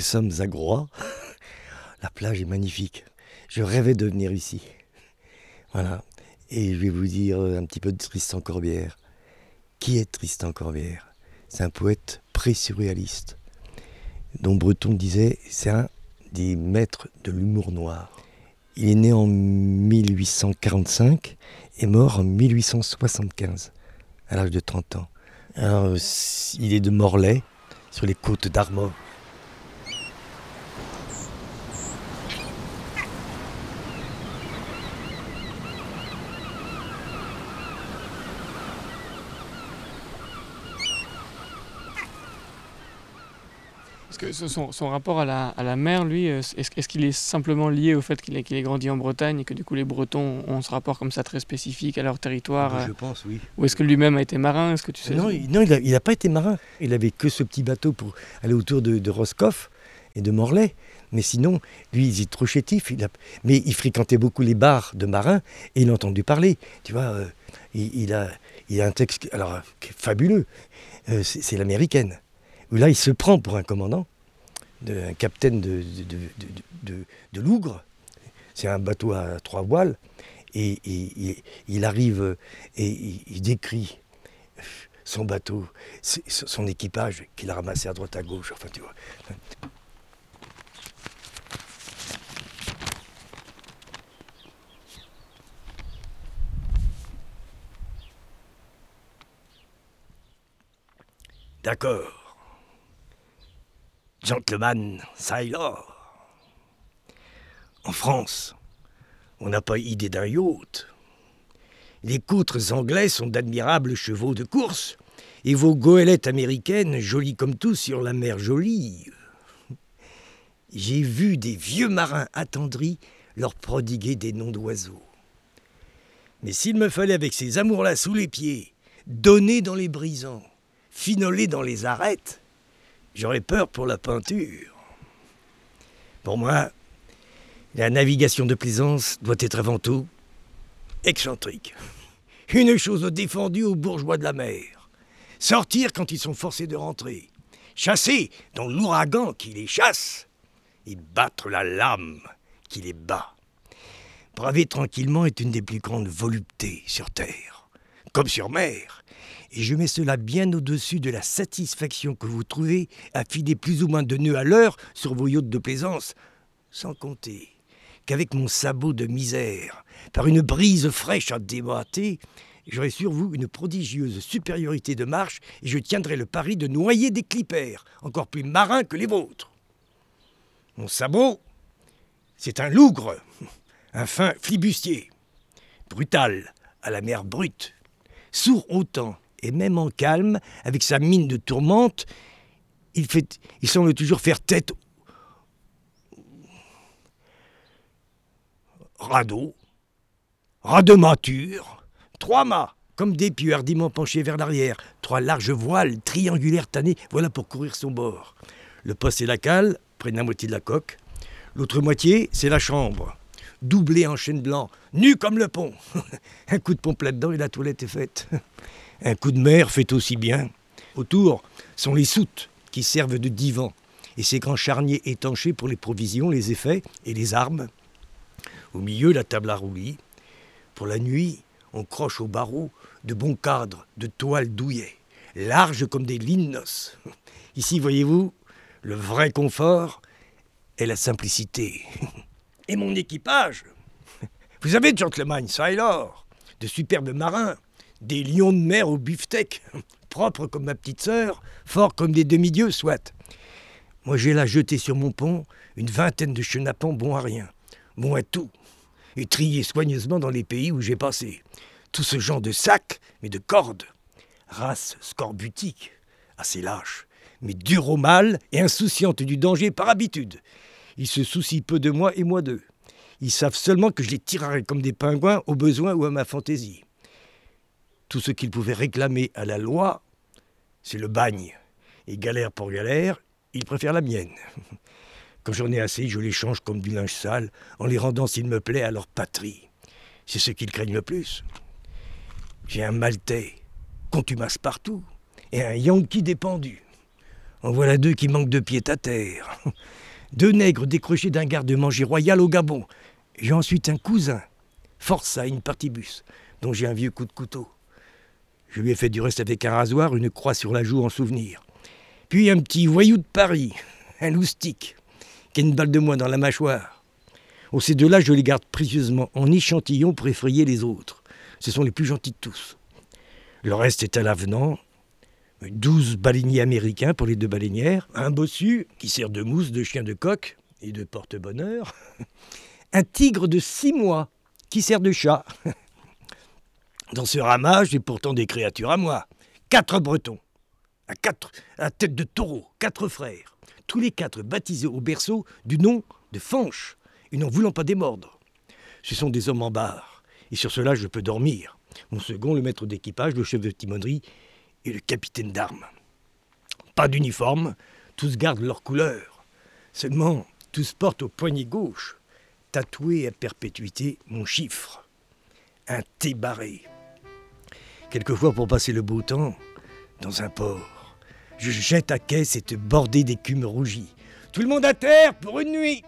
Nous sommes à Groix. La plage est magnifique. Je rêvais de venir ici. Voilà. Et je vais vous dire un petit peu de Tristan Corbière. Qui est Tristan Corbière? C'est un poète pré-surréaliste, dont Breton disait c'est un des maîtres de l'humour noir. Il est né en 1845 et mort en 1875, à l'âge de 30 ans. Il est de Morlaix, sur les côtes d'Armor. Que son, rapport à la, à la, mer, lui, euh, est-ce qu'il est simplement lié au fait qu'il ait, grandi en Bretagne et que du coup les Bretons ont ce rapport comme ça très spécifique à leur territoire Je euh, pense, oui. Ou est-ce que lui-même a été marin Est-ce que tu sais? Non, il n'a pas été marin. Il avait que ce petit bateau pour aller autour de, de Roscoff et de Morlaix. Mais sinon, lui, il est trop chétif. Il a... Mais il fréquentait beaucoup les bars de marins et il a entendu parler. Tu vois, euh, il, a, il a un texte alors, fabuleux. c'est l'américaine. Là, il se prend pour un commandant un capitaine de, de, Lougre. C'est un bateau à trois voiles. Et, il arrive et il, décrit son bateau, son équipage qu'il a ramassé à droite à gauche. D'accord. Gentleman Sailor. En France, on n'a pas idée d'un yacht. Les coutres anglais sont d'admirables chevaux de course, et vos goélettes américaines, jolies comme tout sur la mer jolie. J'ai vu des vieux marins attendris leur prodiguer des noms d'oiseaux. Mais s'il me fallait avec ces amours-là sous les pieds, donner dans les brisants, finoler dans les arêtes, J'aurais peur pour la peinture. Pour moi, la navigation de plaisance doit être avant tout excentrique. Une chose défendue aux bourgeois de la mer. Sortir quand ils sont forcés de rentrer. Chasser dans l'ouragan qui les chasse. Et battre la lame qui les bat. Braver tranquillement est une des plus grandes voluptés sur terre, comme sur mer. Et je mets cela bien au-dessus de la satisfaction que vous trouvez à filer plus ou moins de nœuds à l'heure sur vos yachts de plaisance, sans compter qu'avec mon sabot de misère, par une brise fraîche à déboîter, j'aurai sur vous une prodigieuse supériorité de marche et je tiendrai le pari de noyer des clippers, encore plus marins que les vôtres. Mon sabot, c'est un lougre, un fin flibustier, brutal à la mer brute, sourd autant et même en calme, avec sa mine de tourmente, il, fait, il semble toujours faire tête radeau, rademature, trois mâts, comme des pieux hardiment penchés vers l'arrière, trois larges voiles triangulaires tannées, voilà pour courir son bord. Le poste et la cale prennent la moitié de la coque, l'autre moitié, c'est la chambre, doublée en chêne blanc, nue comme le pont. Un coup de pompe là-dedans et la toilette est faite. Un coup de mer fait aussi bien. Autour sont les soutes qui servent de divan et ces grands charniers étanchés pour les provisions, les effets et les armes. Au milieu, la table à roulis. Pour la nuit, on croche au barreau de bons cadres de toile douillet, larges comme des linos. Ici, voyez-vous, le vrai confort est la simplicité. Et mon équipage? Vous avez, gentlemen, ça et de superbes marins, des lions de mer au beefsteak, propres comme ma petite sœur, forts comme des demi-dieux, soit. Moi, j'ai là jeté sur mon pont une vingtaine de chenapans bons à rien, bons à tout, et triés soigneusement dans les pays où j'ai passé. Tout ce genre de sacs, mais de cordes. Race scorbutique, assez lâche, mais dure au mal et insouciante du danger par habitude. Ils se soucient peu de moi et moi d'eux. Ils savent seulement que je les tirerai comme des pingouins au besoin ou à ma fantaisie. Tout ce qu'ils pouvaient réclamer à la loi, c'est le bagne. Et galère pour galère, ils préfèrent la mienne. Quand j'en ai assez, je les change comme du linge sale, en les rendant, s'il me plaît, à leur patrie. C'est ce qu'ils craignent le plus. J'ai un Maltais, contumace partout, et un Yankee dépendu. En voilà deux qui manquent de pied à terre. Deux nègres décrochés d'un garde-manger royal au Gabon. J'ai ensuite un cousin, Força, une partibus, dont j'ai un vieux coup de couteau. Je lui ai fait du reste avec un rasoir, une croix sur la joue en souvenir. Puis un petit voyou de Paris, un loustique, qui a une balle de moins dans la mâchoire. Oh, ces deux-là, je les garde précieusement en échantillon pour effrayer les autres. Ce sont les plus gentils de tous. Le reste est à l'avenant. Douze baleiniers américains pour les deux baleinières, un bossu qui sert de mousse, de chien de coq et de porte-bonheur, un tigre de six mois qui sert de chat. Dans ce ramage, j'ai pourtant des créatures à moi. Quatre bretons, à quatre, à tête de taureau, quatre frères, tous les quatre baptisés au berceau du nom de Fanche, et n'en voulant pas démordre. Ce sont des hommes en barre, et sur cela je peux dormir. Mon second, le maître d'équipage, le chef de timonerie et le capitaine d'armes. Pas d'uniforme, tous gardent leur couleur. Seulement, tous portent au poignet gauche, tatoué à perpétuité, mon chiffre. Un T barré. Quelquefois, pour passer le beau temps, dans un port, je jette à quai cette bordée d'écume rougie. Tout le monde à terre pour une nuit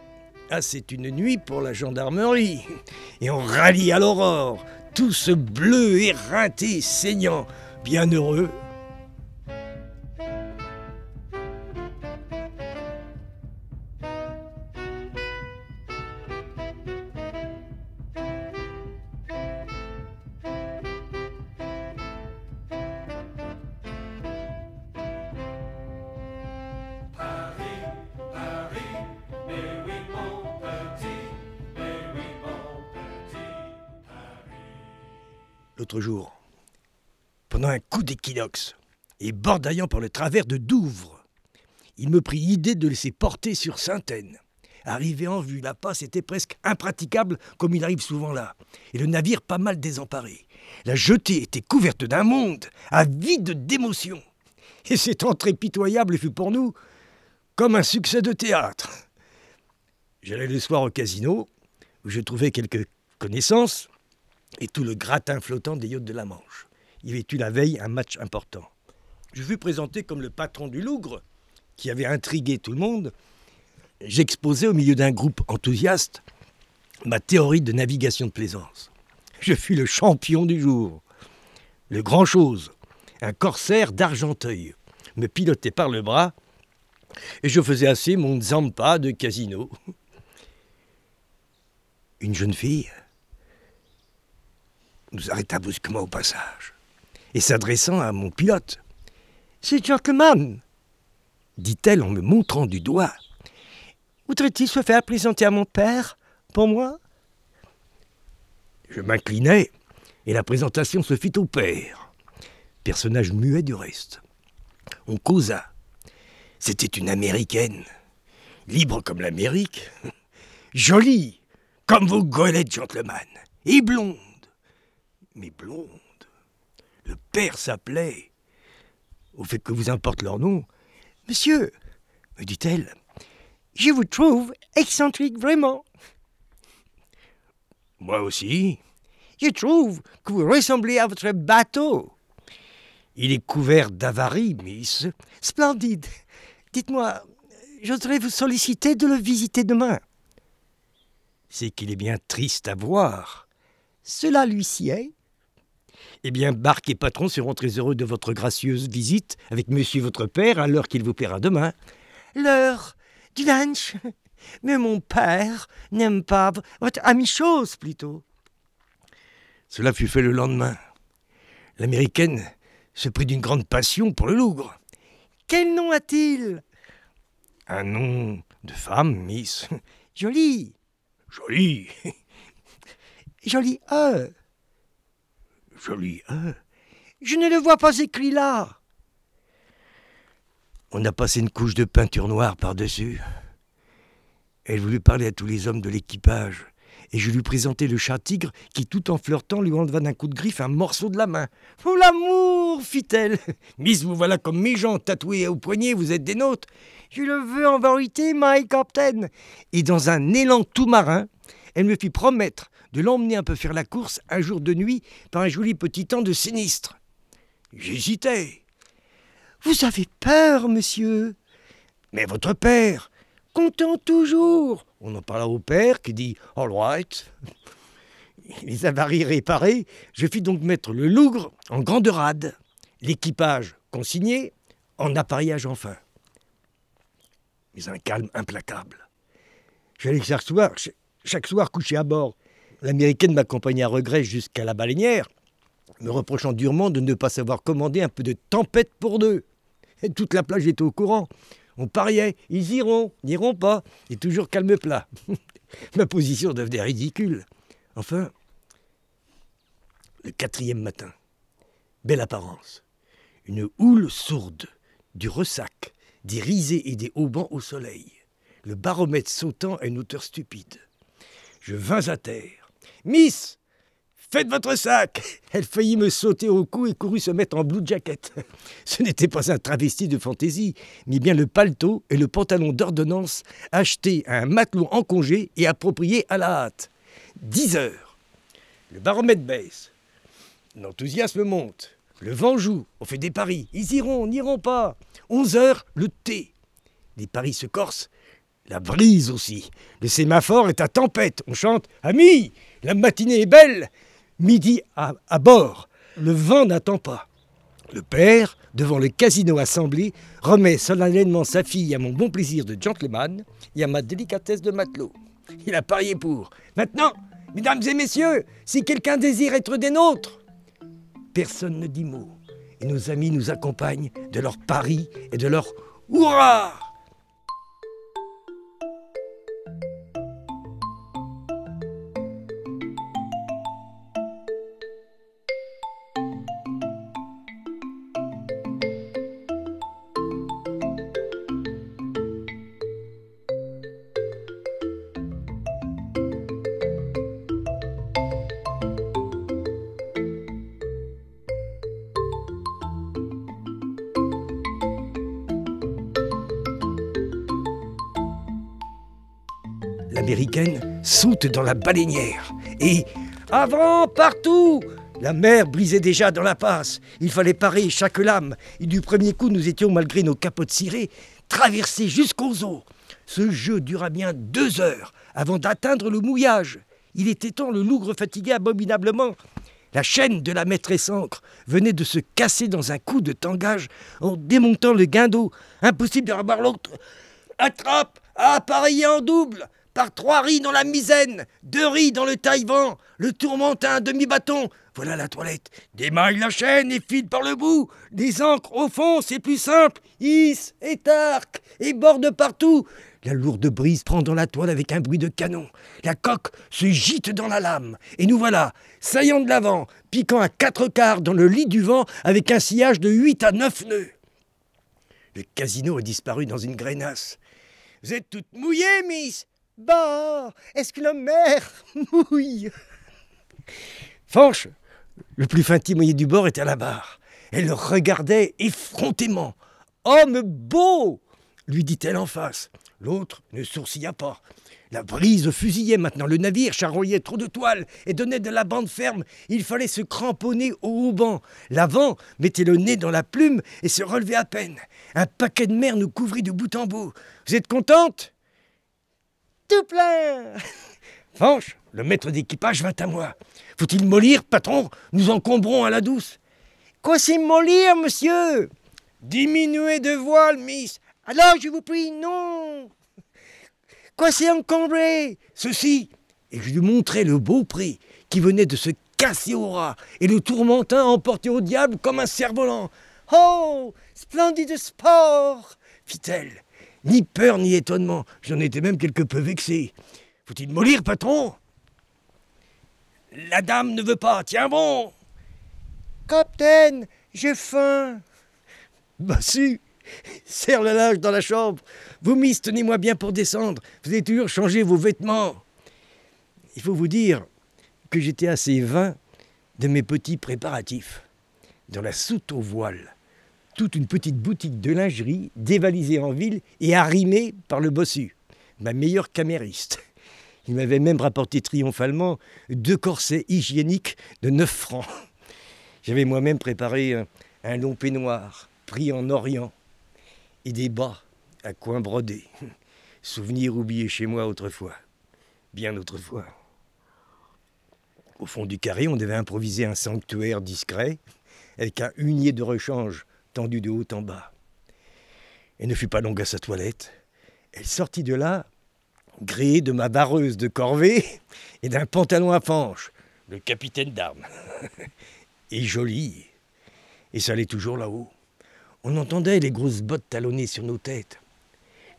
Ah, c'est une nuit pour la gendarmerie Et on rallie à l'aurore, tous bleus, éreintés, saignants, bien heureux et bordaillant par le travers de Douvres. Il me prit idée de laisser porter sur Sainte-Aine. Arrivé en vue, la passe était presque impraticable comme il arrive souvent là, et le navire pas mal désemparé. La jetée était couverte d'un monde, avide d'émotion. Et cette entrée pitoyable fut pour nous comme un succès de théâtre. J'allais le soir au casino, où je trouvais quelques connaissances, et tout le gratin flottant des yachts de la Manche. Il y avait eu la veille un match important. Je fus présenté comme le patron du Lougre, qui avait intrigué tout le monde. J'exposais au milieu d'un groupe enthousiaste ma théorie de navigation de plaisance. Je fus le champion du jour. Le grand chose, un corsaire d'Argenteuil, me pilotait par le bras et je faisais assez mon zampa de casino. Une jeune fille nous arrêta brusquement au passage, et s'adressant à mon pilote. C'est gentleman, dit-elle en me montrant du doigt. Voudrait-il se faire présenter à mon père, pour moi Je m'inclinai, et la présentation se fit au père. Personnage muet du reste. On causa. C'était une américaine, libre comme l'Amérique, jolie comme vos goélettes, gentleman, et blonde mais blonde. Le père s'appelait, au fait que vous importe leur nom, Monsieur, me dit-elle, je vous trouve excentrique vraiment. Moi aussi. Je trouve que vous ressemblez à votre bateau. Il est couvert d'avaries, Miss. Splendide. Dites-moi, j'oserais vous solliciter de le visiter demain. C'est qu'il est bien triste à voir. Cela lui sied. Eh bien, Barque et Patron seront très heureux de votre gracieuse visite avec monsieur votre père à l'heure qu'il vous plaira demain. L'heure du lunch Mais mon père n'aime pas votre ami-chose plutôt. Cela fut fait le lendemain. L'américaine se prit d'une grande passion pour le Louvre. Quel nom a-t-il? Un nom de femme, Miss. Joli. Joli. Joli E. Joli, hein Je ne le vois pas écrit là. On a passé une couche de peinture noire par-dessus. Elle voulut parler à tous les hommes de l'équipage, et je lui présentai le chat-tigre qui, tout en flirtant, lui enleva d'un coup de griffe un morceau de la main. Oh l'amour fit-elle Miss, vous voilà comme mes gens, tatoués au poignet, vous êtes des nôtres. Je le veux en vérité, my captain. Et dans un élan tout marin, elle me fit promettre de l'emmener un peu faire la course un jour de nuit par un joli petit temps de sinistre. J'hésitais. Vous avez peur, monsieur? Mais votre père Content toujours On en parla au père qui dit All right. Les avaries réparées, je fis donc mettre le lougre en grande rade, l'équipage consigné, en appareillage enfin. Mais un calme implacable. J'allais chaque soir, chaque soir coucher à bord. L'américaine m'accompagnait à regret jusqu'à la baleinière, me reprochant durement de ne pas savoir commander un peu de tempête pour deux. Toute la plage était au courant. On pariait, ils iront, n'iront pas, et toujours calme plat. Ma position devenait ridicule. Enfin, le quatrième matin, belle apparence, une houle sourde, du ressac, des risées et des haubans au soleil, le baromètre sautant à une hauteur stupide. Je vins à terre. Miss Faites votre sac Elle faillit me sauter au cou et courut se mettre en blue jacket. Ce n'était pas un travesti de fantaisie, mais bien le paletot et le pantalon d'ordonnance achetés à un matelot en congé et appropriés à la hâte. Dix heures. Le baromètre baisse. L'enthousiasme monte. Le vent joue. On fait des paris. Ils iront, n'iront pas. Onze heures, le thé. Les paris se corsent. La brise aussi. Le sémaphore est à tempête. On chante Amis, la matinée est belle. Midi à, bord. Le vent n'attend pas. Le père, devant le casino assemblé, remet solennellement sa fille à mon bon plaisir de gentleman et à ma délicatesse de matelot. Il a parié pour. Maintenant, mesdames et messieurs, si quelqu'un désire être des nôtres, personne ne dit mot. Et nos amis nous accompagnent de leur paris et de leur hurrah Saute dans la baleinière et avant partout la mer brisait déjà dans la passe. Il fallait parer chaque lame. Et du premier coup, nous étions, malgré nos capotes cirées, traversés jusqu'aux eaux. Ce jeu dura bien deux heures avant d'atteindre le mouillage. Il était temps, le lougre fatigué abominablement. La chaîne de la maîtresse ancre venait de se casser dans un coup de tangage en démontant le guindeau. Impossible de revoir l'autre. Attrape, appareillé en double par trois riz dans la misaine, deux riz dans le taille-vent, le tourmentin un demi-bâton. Voilà la toilette. Démaille la chaîne et file par le bout. Des ancres au fond, c'est plus simple. Hisse et tarque et borde partout. La lourde brise prend dans la toile avec un bruit de canon. La coque se gîte dans la lame. Et nous voilà, saillant de l'avant, piquant à quatre quarts dans le lit du vent avec un sillage de huit à neuf nœuds. Le casino a disparu dans une grenasse. Vous êtes toute mouillée, miss est-ce que la mer mouille? Fanche, le plus fin timonier du bord, était à la barre. Elle le regardait effrontément. Homme beau lui dit-elle en face. L'autre ne sourcilla pas. La brise fusillait maintenant, le navire charroyait trop de toiles et donnait de la bande ferme. Il fallait se cramponner au ruban. L'avant mettait le nez dans la plume et se relevait à peine. Un paquet de mer nous couvrit de bout en bout. Vous êtes contente? Tout plein. Fanche, le maître d'équipage vint à moi. Faut-il mollir, patron? Nous encombrons à la douce. Quoi c'est mollir, monsieur? Diminuez de voile, miss. Alors, je vous prie, non. Quoi c'est encombrer? Ceci. Et je lui montrai le beau prix qui venait de se casser au ras et le tourmentin emporté au diable comme un cerf-volant. Oh, splendide sport fit-elle. Ni peur ni étonnement, j'en étais même quelque peu vexé. Faut-il mollir, patron? La dame ne veut pas, tiens bon Capitaine, j'ai faim Bah si Serre le linge dans la chambre. Vous, miss, tenez-moi bien pour descendre. Vous avez toujours changé vos vêtements. Il faut vous dire que j'étais assez vain de mes petits préparatifs. Dans la soute aux voiles, toute une petite boutique de lingerie dévalisée en ville et arrimée par le bossu, ma meilleure camériste. Il m'avait même rapporté triomphalement deux corsets hygiéniques de 9 francs. J'avais moi-même préparé un, long peignoir pris en Orient et des bas à coin brodé. Souvenir oublié chez moi autrefois. Bien autrefois. Au fond du carré, on devait improviser un sanctuaire discret, avec un hunier de rechange tendu de haut en bas. Elle ne fut pas longue à sa toilette. Elle sortit de là, gréée de ma vareuse de corvée et d'un pantalon à fange, le capitaine d'armes. et jolie. Et ça allait toujours là-haut. On entendait les grosses bottes talonnées sur nos têtes.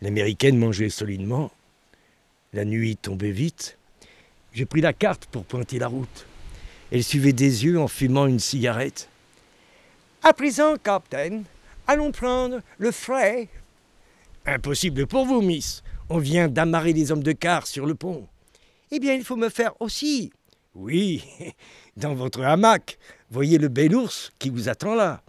L'américaine mangeait solidement. La nuit tombait vite. J'ai pris la carte pour pointer la route. Elle suivait des yeux en fumant une cigarette. À présent, capitaine, allons prendre le frais. Impossible pour vous, miss. On vient d'amarrer les hommes de car sur le pont. Eh bien, il faut me faire aussi. Oui, dans votre hamac. Voyez le bel ours qui vous attend là.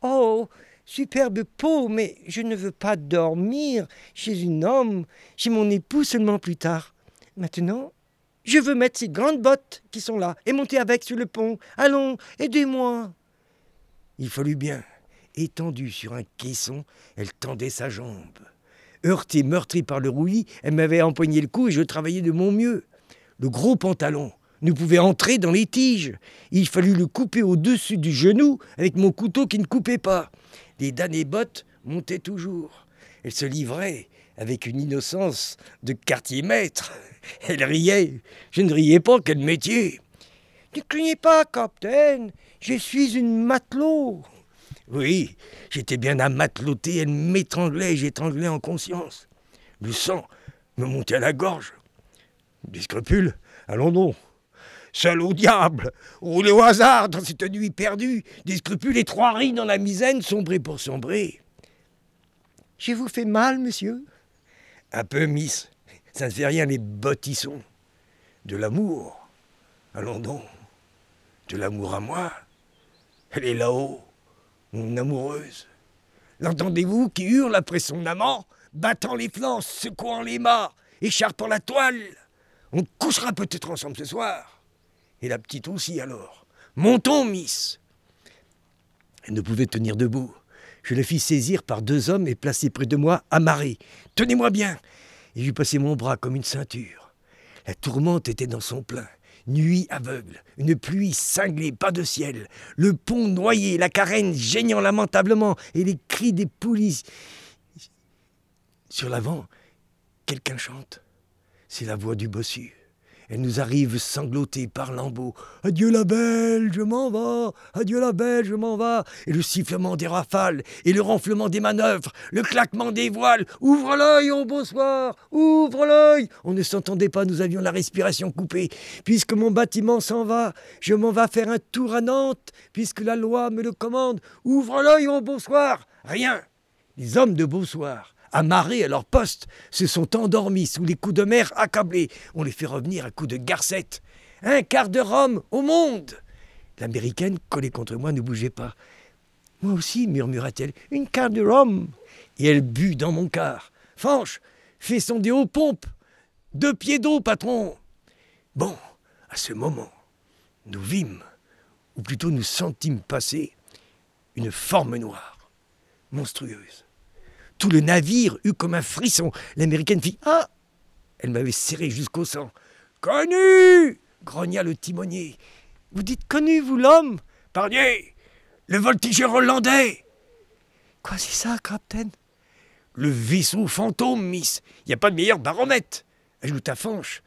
Oh, Superbe peau, mais je ne veux pas dormir chez un homme, chez mon époux seulement plus tard. Maintenant, je veux mettre ces grandes bottes qui sont là et monter avec sur le pont. Allons, aidez-moi. Il fallut bien. Étendue sur un caisson, elle tendait sa jambe. Heurtée, meurtrie par le roulis, elle m'avait empoigné le cou et je travaillais de mon mieux. Le gros pantalon ne pouvait entrer dans les tiges. Il fallut le couper au-dessus du genou avec mon couteau qui ne coupait pas. Les damnées bottes montaient toujours. Elle se livrait avec une innocence de quartier-maître. Elle riait. Je ne riais pas, quel métier. Ne craignez pas, capitaine, je suis une matelot. Oui, j'étais bien à mateloter, elle m'étranglait, j'étranglais en conscience. Le sang me montait à la gorge. Des scrupules Allons donc. Seul au diable, roulé au hasard dans cette nuit perdue, des scrupules et trois riz dans la misaine, sombrer pour sombrer. Je vous fais mal, monsieur? Un peu, miss. Ça ne fait rien, les bottissons. De l'amour. Allons donc. De l'amour à moi. Elle est là-haut, mon amoureuse. L'entendez-vous qui hurle après son amant, battant les flancs, secouant les mâts, écharpant la toile On couchera peut-être ensemble ce soir. Et la petite aussi alors. Montons, Miss Elle ne pouvait tenir debout. Je la fis saisir par deux hommes et placer près de moi, amarré. Tenez-moi bien Et j'eus passé mon bras comme une ceinture. La tourmente était dans son plein. Nuit aveugle, une pluie cinglée, pas de ciel, le pont noyé, la carène geignant lamentablement, et les cris des poulies. Sur l'avant, quelqu'un chante. C'est la voix du bossu. Elle nous arrive sanglotée par lambeaux. Adieu la belle, je m'en vais. Adieu la belle, je m'en vais. Et le sifflement des rafales, et le ronflement des manœuvres, le claquement des voiles. Ouvre l'œil, oh bonsoir, ouvre l'œil. On ne s'entendait pas, nous avions la respiration coupée. Puisque mon bâtiment s'en va, je m'en vais faire un tour à Nantes, puisque la loi me le commande. Ouvre l'œil, oh bonsoir. Rien. Les hommes de bonsoir amarrés à leur poste, se sont endormis sous les coups de mer accablés. On les fait revenir à coups de garcette. Un quart de rhum au monde L'américaine, collée contre moi, ne bougeait pas. Moi aussi, murmura-t-elle, une quart de rhum. Et elle but dans mon quart. Fanche, fais sonder aux pompes. Deux pieds d'eau, patron. Bon, à ce moment, nous vîmes, ou plutôt nous sentîmes passer, une forme noire, monstrueuse. Tout le navire eut comme un frisson. L'américaine fit Ah Elle m'avait serré jusqu'au sang. Connu grogna le timonier. Vous dites connu, vous l'homme? Pardieu Le voltigeur hollandais Quoi, c'est ça, capitaine? Le vaisseau fantôme, miss. Il n'y a pas de meilleur baromètre. Ajouta Fanche.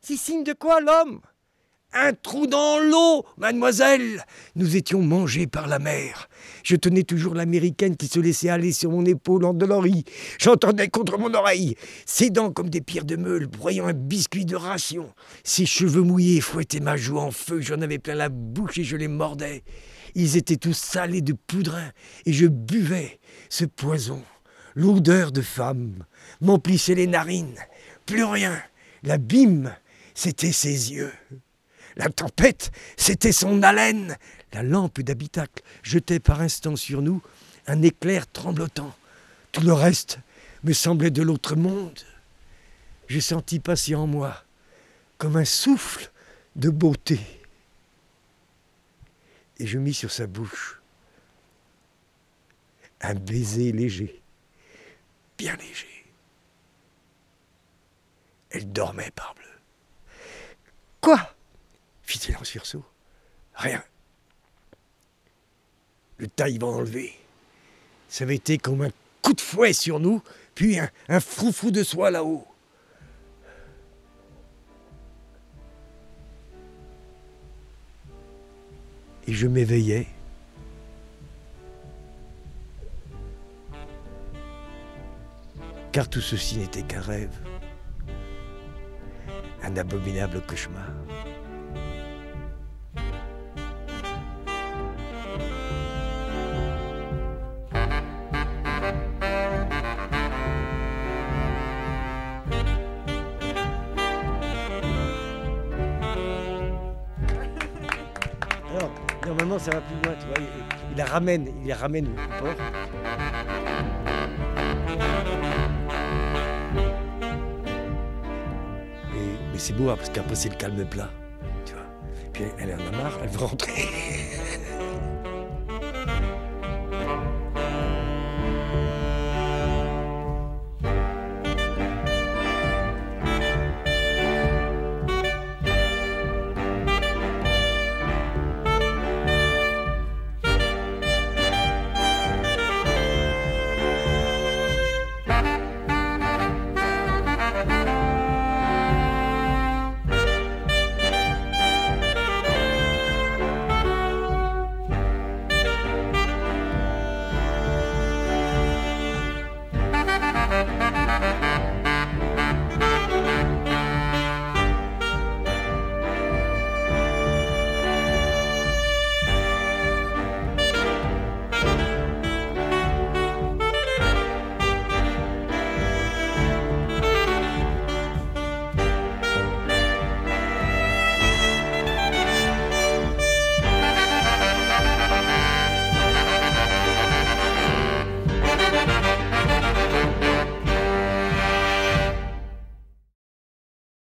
C'est signe de quoi, l'homme? Un trou dans l'eau, mademoiselle Nous étions mangés par la mer. Je tenais toujours l'américaine qui se laissait aller sur mon épaule endolorie. J'entendais contre mon oreille ses dents comme des pierres de meule, broyant un biscuit de ration. Ses cheveux mouillés fouettaient ma joue en feu, j'en avais plein la bouche et je les mordais. Ils étaient tous salés de poudrin, et je buvais ce poison. L'odeur de femme m'emplissait les narines. Plus rien. L'abîme, c'était ses yeux. La tempête, c'était son haleine. La lampe d'habitacle jetait par instant sur nous un éclair tremblotant. Tout le reste me semblait de l'autre monde. Je sentis passer en moi comme un souffle de beauté. Et je mis sur sa bouche un baiser léger, bien léger. Elle dormait, parbleu. Quoi? Fit-il sursaut. Rien. Le taille va enlever. Ça avait été comme un coup de fouet sur nous, puis un, un froufrou de soie là-haut. Et je m'éveillais. Car tout ceci n'était qu'un rêve, un abominable cauchemar. Ramène, il la ramène au port. Mais c'est beau, hein, parce qu'après, c'est le calme plat, tu vois. Puis elle en a marre, elle veut rentrer.